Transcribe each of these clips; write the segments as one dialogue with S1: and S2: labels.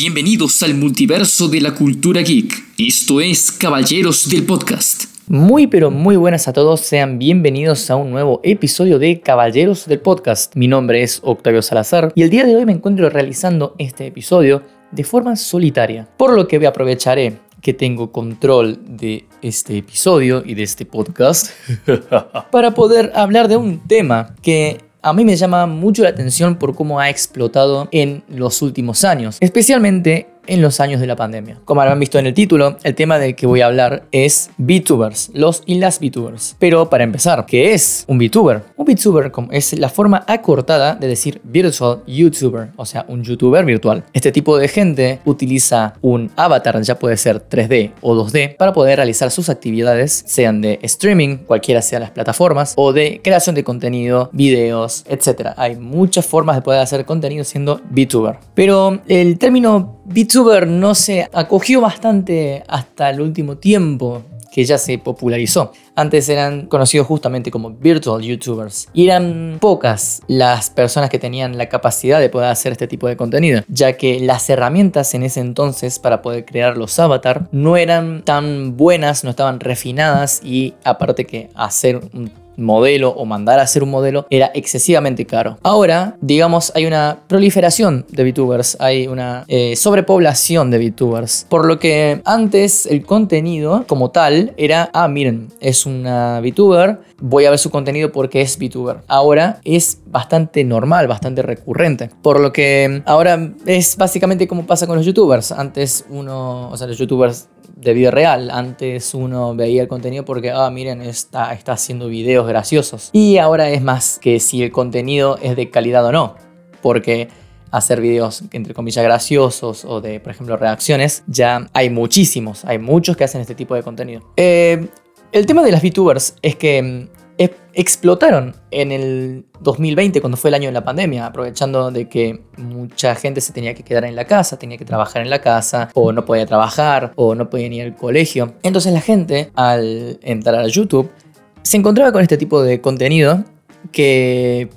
S1: Bienvenidos al multiverso de la cultura geek. Esto es Caballeros del Podcast.
S2: Muy pero muy buenas a todos, sean bienvenidos a un nuevo episodio de Caballeros del Podcast. Mi nombre es Octavio Salazar y el día de hoy me encuentro realizando este episodio de forma solitaria, por lo que aprovecharé que tengo control de este episodio y de este podcast para poder hablar de un tema que a mí me llama mucho la atención por cómo ha explotado en los últimos años, especialmente en los años de la pandemia. Como habrán visto en el título, el tema del que voy a hablar es VTubers, los y las VTubers. Pero para empezar, ¿qué es un VTuber? Un VTuber es la forma acortada de decir Virtual YouTuber, o sea, un YouTuber virtual. Este tipo de gente utiliza un avatar, ya puede ser 3D o 2D, para poder realizar sus actividades, sean de streaming, cualquiera sea las plataformas, o de creación de contenido, videos, etc. Hay muchas formas de poder hacer contenido siendo VTuber. Pero el término VTuber no se acogió bastante hasta el último tiempo que ya se popularizó. Antes eran conocidos justamente como virtual YouTubers y eran pocas las personas que tenían la capacidad de poder hacer este tipo de contenido, ya que las herramientas en ese entonces para poder crear los avatar no eran tan buenas, no estaban refinadas y aparte que hacer un modelo o mandar a hacer un modelo era excesivamente caro. Ahora, digamos, hay una proliferación de VTubers, hay una eh, sobrepoblación de VTubers, por lo que antes el contenido como tal era, ah, miren, es una VTuber, voy a ver su contenido porque es VTuber. Ahora es bastante normal, bastante recurrente, por lo que ahora es básicamente como pasa con los YouTubers. Antes uno, o sea, los YouTubers de vida real. Antes uno veía el contenido porque, ah, miren, está, está haciendo videos graciosos. Y ahora es más que si el contenido es de calidad o no. Porque hacer videos entre comillas graciosos o de, por ejemplo, reacciones, ya hay muchísimos, hay muchos que hacen este tipo de contenido. Eh, el tema de las VTubers es que explotaron en el 2020, cuando fue el año de la pandemia, aprovechando de que mucha gente se tenía que quedar en la casa, tenía que trabajar en la casa, o no podía trabajar, o no podía ir al colegio. Entonces la gente, al entrar a YouTube, se encontraba con este tipo de contenido que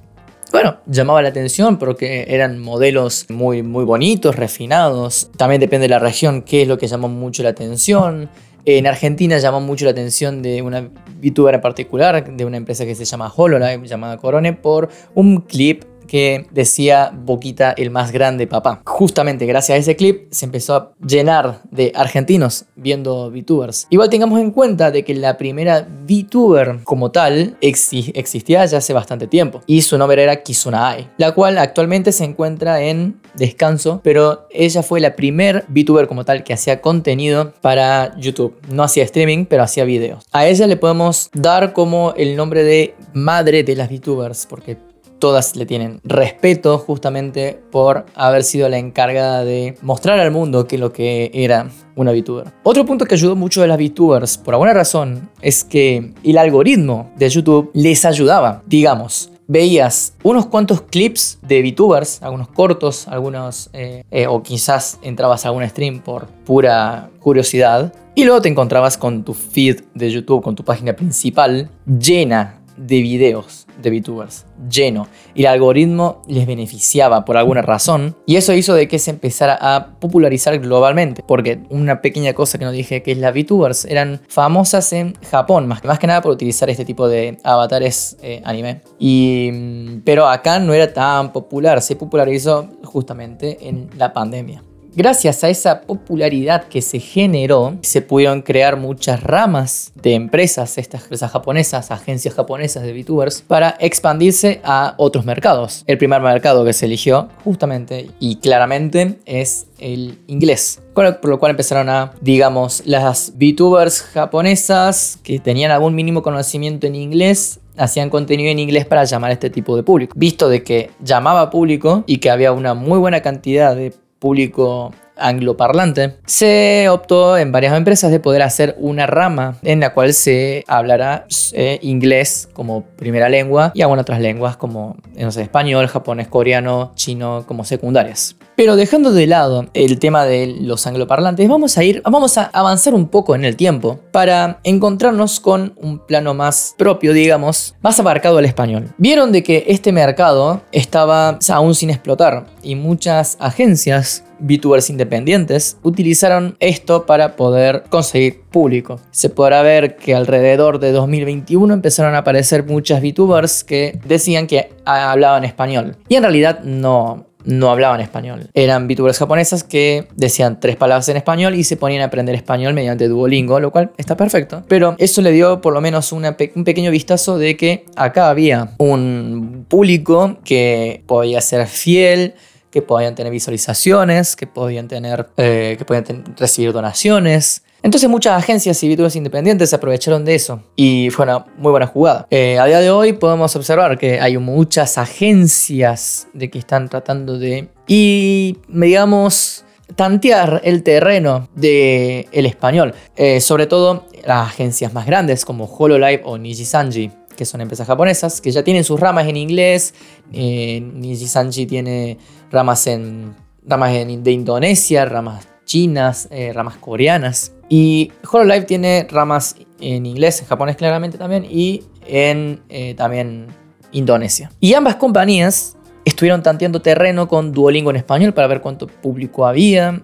S2: bueno, llamaba la atención porque eran modelos muy, muy bonitos, refinados. También depende de la región qué es lo que llamó mucho la atención. En Argentina llamó mucho la atención de una VTuber en particular, de una empresa que se llama HoloLive, llamada Corone, por un clip que decía Boquita el más grande papá. Justamente gracias a ese clip se empezó a llenar de argentinos viendo VTubers. Igual tengamos en cuenta de que la primera VTuber como tal existía ya hace bastante tiempo y su nombre era Kizuna la cual actualmente se encuentra en descanso, pero ella fue la primer VTuber como tal que hacía contenido para YouTube. No hacía streaming, pero hacía videos. A ella le podemos dar como el nombre de madre de las VTubers porque todas le tienen respeto justamente por haber sido la encargada de mostrar al mundo que lo que era una VTuber. Otro punto que ayudó mucho a las VTubers, por alguna razón, es que el algoritmo de YouTube les ayudaba. Digamos, veías unos cuantos clips de VTubers, algunos cortos, algunos, eh, eh, o quizás entrabas a algún stream por pura curiosidad, y luego te encontrabas con tu feed de YouTube, con tu página principal llena de videos de VTubers, lleno. Y el algoritmo les beneficiaba por alguna razón. Y eso hizo de que se empezara a popularizar globalmente. Porque una pequeña cosa que no dije que es las VTubers eran famosas en Japón, más, más que nada por utilizar este tipo de avatares eh, anime. Y, mm, pero acá no era tan popular, se popularizó justamente en la pandemia. Gracias a esa popularidad que se generó, se pudieron crear muchas ramas de empresas, estas empresas japonesas, agencias japonesas de VTubers, para expandirse a otros mercados. El primer mercado que se eligió, justamente y claramente, es el inglés. Por lo cual empezaron a, digamos, las VTubers japonesas que tenían algún mínimo conocimiento en inglés hacían contenido en inglés para llamar a este tipo de público. Visto de que llamaba público y que había una muy buena cantidad de público angloparlante, se optó en varias empresas de poder hacer una rama en la cual se hablará eh, inglés como primera lengua y algunas otras lenguas como español, japonés, coreano, chino como secundarias. Pero dejando de lado el tema de los angloparlantes, vamos a ir, vamos a avanzar un poco en el tiempo para encontrarnos con un plano más propio, digamos, más abarcado al español. Vieron de que este mercado estaba aún sin explotar y muchas agencias VTubers independientes utilizaron esto para poder conseguir público. Se podrá ver que alrededor de 2021 empezaron a aparecer muchas VTubers que decían que hablaban español. Y en realidad no, no hablaban español. Eran VTubers japonesas que decían tres palabras en español y se ponían a aprender español mediante Duolingo, lo cual está perfecto. Pero eso le dio por lo menos un pequeño vistazo de que acá había un público que podía ser fiel, que podían tener visualizaciones, que podían, tener, eh, que podían recibir donaciones. Entonces muchas agencias y VTubers independientes se aprovecharon de eso y fue una muy buena jugada. Eh, a día de hoy podemos observar que hay muchas agencias de que están tratando de y digamos tantear el terreno del el español, eh, sobre todo las agencias más grandes como HoloLive o Nijisanji que son empresas japonesas, que ya tienen sus ramas en inglés. Eh, Nijisanji tiene ramas, en, ramas de Indonesia, ramas chinas, eh, ramas coreanas. Y HoloLive tiene ramas en inglés, en japonés claramente también, y en eh, también Indonesia. Y ambas compañías estuvieron tanteando terreno con Duolingo en español para ver cuánto público había.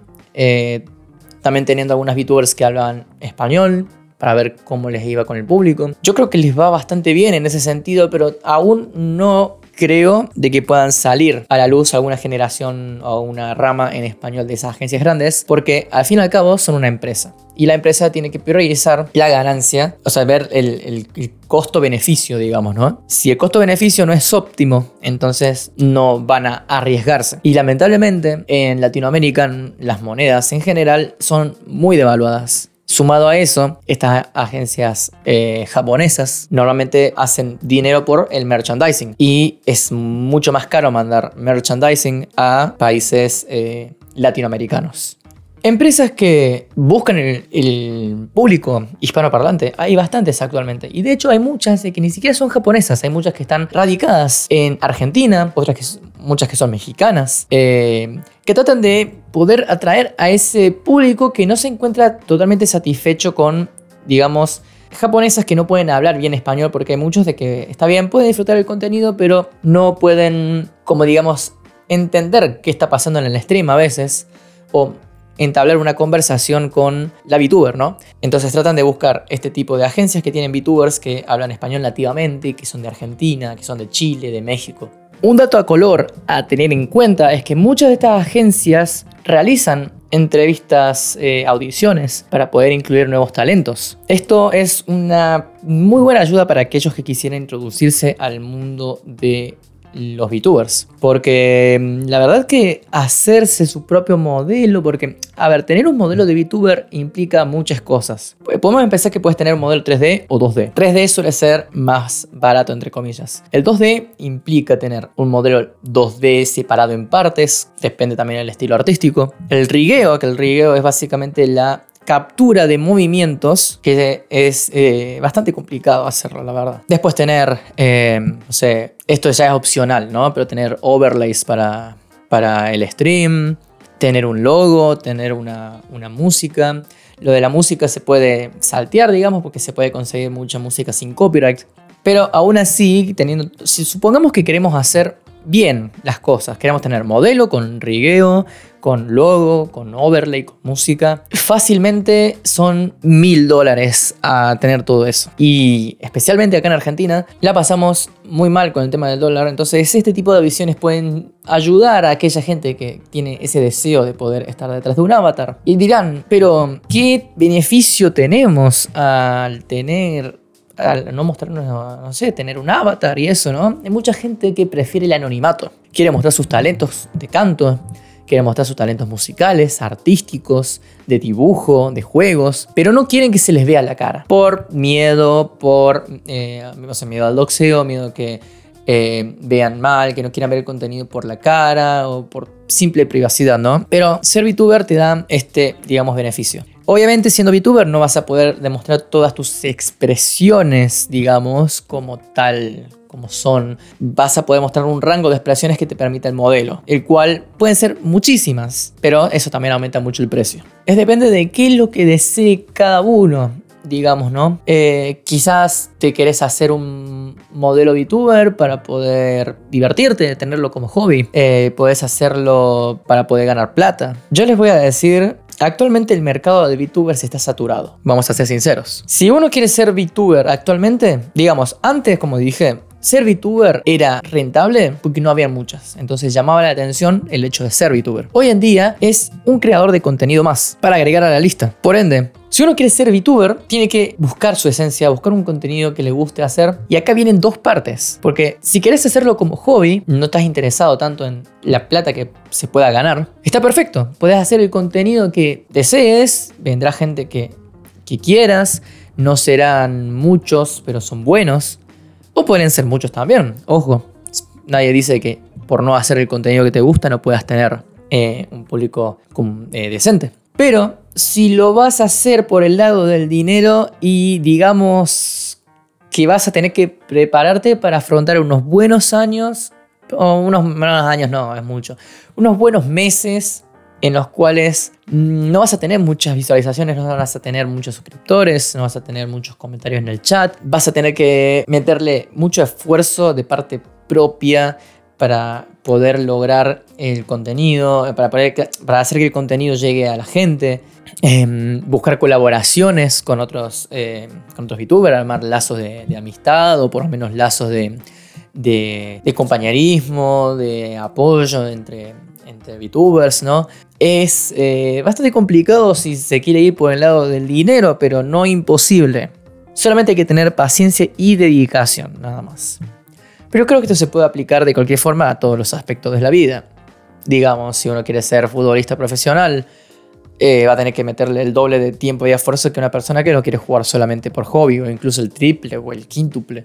S2: también teniendo algunas VTubers que hablaban español para ver cómo les iba con el público. Yo creo que les va bastante bien en ese sentido, pero aún no creo de que puedan salir a la luz alguna generación o una rama en español de esas agencias grandes, porque al fin y al cabo son una empresa. Y la empresa tiene que priorizar la ganancia, o sea, ver el, costo-beneficio, digamos, ¿no? Si el costo-beneficio no es óptimo, entonces no van a arriesgarse. Y lamentablemente en Latinoamérica las monedas en general son muy devaluadas. Sumado a eso, estas agencias eh, japonesas normalmente hacen dinero por el merchandising y es mucho más caro mandar merchandising a países eh, latinoamericanos. Empresas que buscan el, público hispanoparlante, hay bastantes actualmente. Y de hecho hay muchas que ni siquiera son japonesas, hay muchas que están radicadas en Argentina, otras que muchas que son mexicanas, eh, que tratan de poder atraer a ese público que no se encuentra totalmente satisfecho con, digamos, japonesas que no pueden hablar bien español porque hay muchos de que está bien, pueden disfrutar el contenido, pero no pueden, como digamos, entender qué está pasando en el stream a veces, o entablar una conversación con la VTuber, ¿no? Entonces tratan de buscar este tipo de agencias que tienen VTubers que hablan español nativamente, que son de Argentina, que son de Chile, de México. Un dato a color a tener en cuenta es que muchas de estas agencias realizan entrevistas, eh, audiciones para poder incluir nuevos talentos. Esto es una muy buena ayuda para aquellos que quisieran introducirse al mundo de los VTubers. Porque mm, la verdad que hacerse su propio modelo, porque, a ver, tener un modelo de VTuber implica muchas cosas. Podemos empezar que puedes tener un modelo 3D o 2D. 3D suele ser más barato, entre comillas. El 2D implica tener un modelo 2D separado en partes, depende también del estilo artístico. El rigueo, que el rigueo es básicamente la captura de movimientos, que es eh, bastante complicado hacerlo, la verdad. Después tener, eh, no sé, esto ya es opcional, ¿no? Pero tener overlays para, para el stream, tener un logo, tener una, una música. Lo de la música se puede saltear, digamos, porque se puede conseguir mucha música sin copyright. Pero aún así, teniendo, si supongamos que queremos hacer bien las cosas. Queremos tener modelo con rigueo, con logo, con overlay, con música. Fácilmente son mil dólares a tener todo eso. Y especialmente acá en Argentina la pasamos muy mal con el tema del dólar. Entonces este tipo de visiones pueden ayudar a aquella gente que tiene ese deseo de poder estar detrás de un avatar. Y dirán, pero ¿qué beneficio tenemos al tener al no mostrarnos, no sé, tener un avatar y eso, ¿no? Hay mucha gente que prefiere el anonimato. Quiere mostrar sus talentos de canto, quiere mostrar sus talentos musicales, artísticos, de dibujo, de juegos, pero no quieren que se les vea la cara. Por miedo, por eh, miedo al doxeo, miedo que eh, vean mal, que no quieran ver el contenido por la cara o por simple privacidad, ¿no? Pero ser VTuber te da este, digamos, beneficio. Obviamente siendo VTuber no vas a poder demostrar todas tus expresiones, digamos, como tal, cómo son. Vas a poder mostrar un rango de expresiones que te permita el modelo, el cual pueden ser muchísimas, pero eso también aumenta mucho el precio. Es depende de qué es lo que desee cada uno digamos, ¿no? Eh, quizás te querés hacer un modelo VTuber para poder divertirte, tenerlo como hobby. Eh, puedes hacerlo para poder ganar plata. Yo les voy a decir Actualmente el mercado de VTubers está saturado, vamos a ser sinceros. Si uno quiere ser VTuber actualmente, digamos, antes como dije, ser VTuber era rentable porque no había muchas, entonces llamaba la atención el hecho de ser VTuber. Hoy en día es un creador de contenido más para agregar a la lista. Por ende, si uno quiere ser VTuber, tiene que buscar su esencia, buscar un contenido que le guste hacer. Y acá vienen dos partes. Porque si querés hacerlo como hobby, no estás interesado tanto en la plata que se pueda ganar, está perfecto. Puedes hacer el contenido que desees, vendrá gente que, quieras, no serán muchos, pero son buenos. O pueden ser muchos también, ojo. Nadie dice que por no hacer el contenido que te gusta no puedas tener eh, un público eh, decente. Pero si lo vas a hacer por el lado del dinero y digamos que vas a tener que prepararte para afrontar unos buenos años, o unos buenos años no, es mucho, unos buenos meses en los cuales no vas a tener muchas visualizaciones, no vas a tener muchos suscriptores, no vas a tener muchos comentarios en el chat, vas a tener que meterle mucho esfuerzo de parte propia para poder lograr el contenido, para, para hacer que el contenido llegue a la gente. Em, buscar colaboraciones con otros, eh, con otros VTubers, armar lazos de, amistad o por lo menos lazos de, de, compañerismo, de apoyo entre, entre VTubers, ¿no? Es eh, bastante complicado si se quiere ir por el lado del dinero, pero no imposible. Solamente hay que tener paciencia y dedicación, nada más. Pero creo que esto se puede aplicar de cualquier forma a todos los aspectos de la vida. Digamos, si uno quiere ser futbolista profesional, eh, va a tener que meterle el doble de tiempo y esfuerzo que una persona que no quiere jugar solamente por hobby o incluso el triple o el quíntuple.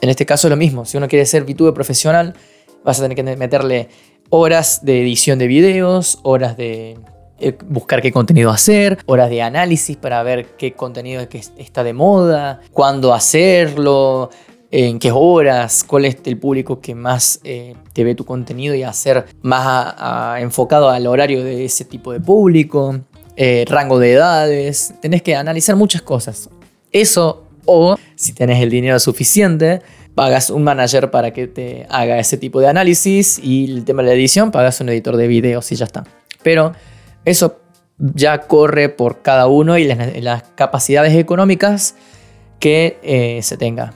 S2: En este caso lo mismo, si uno quiere ser VTuber profesional, vas a tener que meterle horas de edición de videos, horas de eh, buscar qué contenido hacer, horas de análisis para ver qué contenido está de moda, cuándo hacerlo, en qué horas, cuál es el público que más eh, te ve tu contenido y hacer más enfocado al horario de ese tipo de público, eh, rango de edades, tenés que analizar muchas cosas. Eso o si tenés el dinero suficiente, pagas un manager para que te haga ese tipo de análisis y el tema de la edición, pagas un editor de videos y ya está. Pero eso ya corre por cada uno y las, capacidades económicas que eh, se tenga.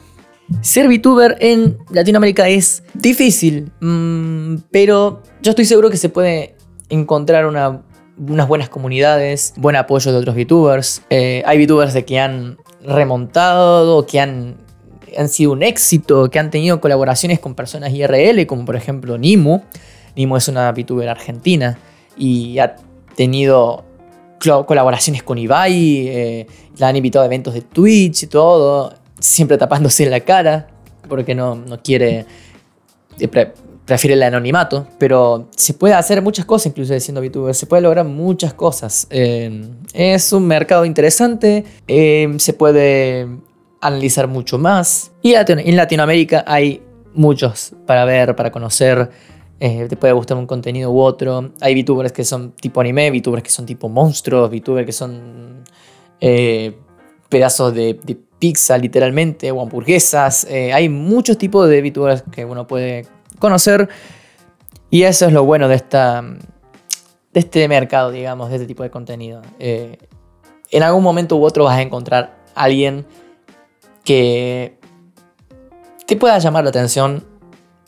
S2: Ser VTuber en Latinoamérica es difícil, mm, pero yo estoy seguro que se puede encontrar unas buenas comunidades, buen apoyo de otros VTubers. Eh, hay VTubers de que han remontado, que han, sido un éxito, que han tenido colaboraciones con personas IRL, como por ejemplo Nimu. Nimu es una VTuber argentina y ha tenido colaboraciones con Ibai, eh, la han invitado a eventos de Twitch y todo siempre tapándose la cara, porque no, no quiere, eh, prefiere el anonimato, pero se puede hacer muchas cosas incluso siendo VTuber, se puede lograr muchas cosas. Eh, es un mercado interesante, eh, se puede analizar mucho más, y en Latinoamérica hay muchos para ver, para conocer. te puede gustar un contenido u otro. Hay VTubers que son tipo anime, VTubers que son tipo monstruos, VTubers que son pedazos de, de pizza literalmente o hamburguesas. Eh, hay muchos tipos de VTubers que uno puede conocer y eso es lo bueno de, esta, de este mercado, digamos, de este tipo de contenido. Eh, en algún momento u otro vas a encontrar a alguien que te pueda llamar la atención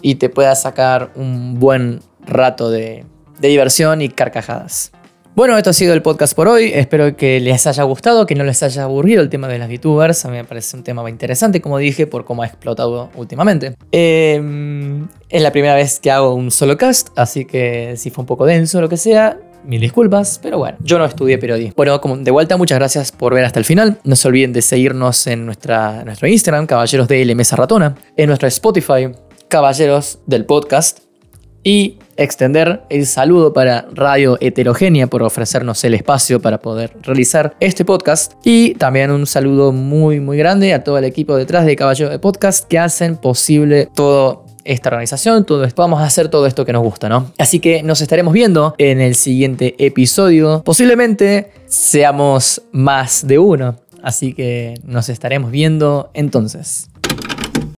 S2: y te pueda sacar un buen rato de diversión y carcajadas. Bueno, esto ha sido el podcast por hoy. Espero que les haya gustado, que no les haya aburrido el tema de las VTubers. A mí me parece un tema interesante, como dije, por cómo ha explotado últimamente. Em, es la primera vez que hago un solo cast, así que si fue un poco denso o lo que sea, mil disculpas, pero bueno, yo no estudié periodismo. Bueno, como de vuelta, muchas gracias por ver hasta el final. No se olviden de seguirnos en nuestra, nuestro Instagram, Caballeros de Mesa Ratona, en nuestro Spotify, Caballeros del Podcast. Y extender el saludo para Radio Heterogénea por ofrecernos el espacio para poder realizar este podcast. Y también un saludo muy, muy grande a todo el equipo detrás de Caballo de Podcast que hacen posible todo esta organización, todo esto, vamos a hacer todo esto que nos gusta, ¿no? Así que nos estaremos viendo en el siguiente episodio. Posiblemente seamos más de uno. Así que nos estaremos viendo entonces.